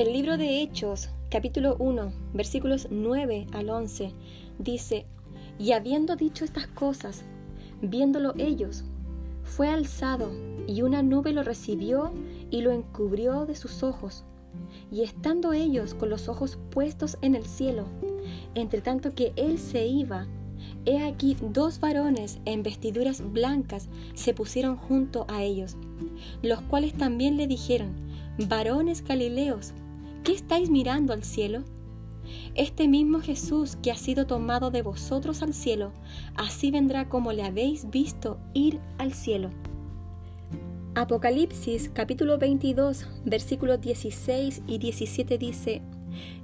El libro de Hechos, capítulo 1, versículos 9 al 11, dice, Y habiendo dicho estas cosas, viéndolo ellos, fue alzado, y una nube lo recibió y lo encubrió de sus ojos. Y estando ellos con los ojos puestos en el cielo, entre tanto que él se iba, he aquí dos varones en vestiduras blancas se pusieron junto a ellos, los cuales también le dijeron, varones galileos, ¿Qué estáis mirando al cielo? Este mismo Jesús que ha sido tomado de vosotros al cielo, así vendrá como le habéis visto ir al cielo. Apocalipsis capítulo 22 versículos 16 y 17 dice,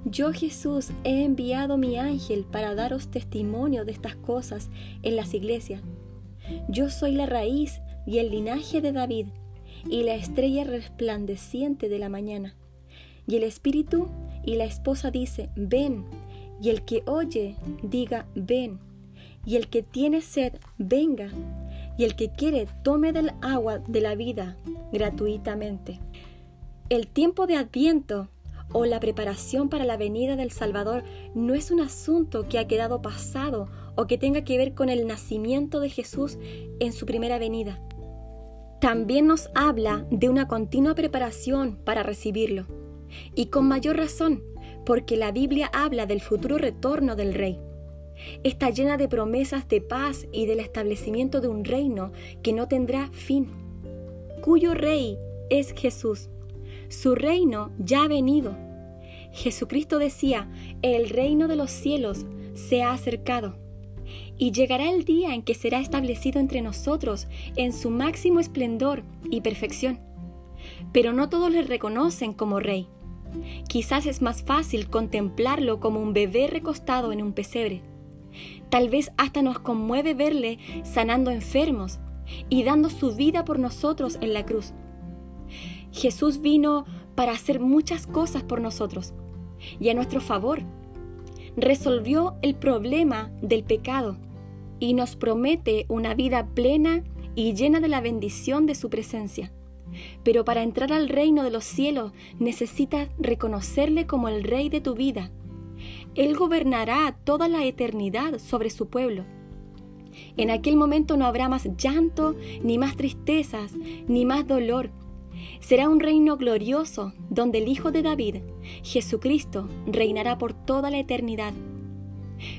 Yo Jesús he enviado mi ángel para daros testimonio de estas cosas en las iglesias. Yo soy la raíz y el linaje de David y la estrella resplandeciente de la mañana. Y el espíritu y la esposa dice, ven. Y el que oye, diga, ven. Y el que tiene sed, venga. Y el que quiere, tome del agua de la vida gratuitamente. El tiempo de adviento o la preparación para la venida del Salvador no es un asunto que ha quedado pasado o que tenga que ver con el nacimiento de Jesús en su primera venida. También nos habla de una continua preparación para recibirlo. Y con mayor razón, porque la Biblia habla del futuro retorno del Rey. Está llena de promesas de paz y del establecimiento de un reino que no tendrá fin, cuyo Rey es Jesús. Su reino ya ha venido. Jesucristo decía, el reino de los cielos se ha acercado. Y llegará el día en que será establecido entre nosotros en su máximo esplendor y perfección. Pero no todos le reconocen como rey. Quizás es más fácil contemplarlo como un bebé recostado en un pesebre. Tal vez hasta nos conmueve verle sanando enfermos y dando su vida por nosotros en la cruz. Jesús vino para hacer muchas cosas por nosotros y a nuestro favor. Resolvió el problema del pecado y nos promete una vida plena y llena de la bendición de su presencia. Pero para entrar al reino de los cielos necesitas reconocerle como el rey de tu vida. Él gobernará toda la eternidad sobre su pueblo. En aquel momento no habrá más llanto, ni más tristezas, ni más dolor. Será un reino glorioso donde el Hijo de David, Jesucristo, reinará por toda la eternidad.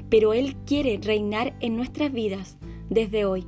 Pero Él quiere reinar en nuestras vidas desde hoy.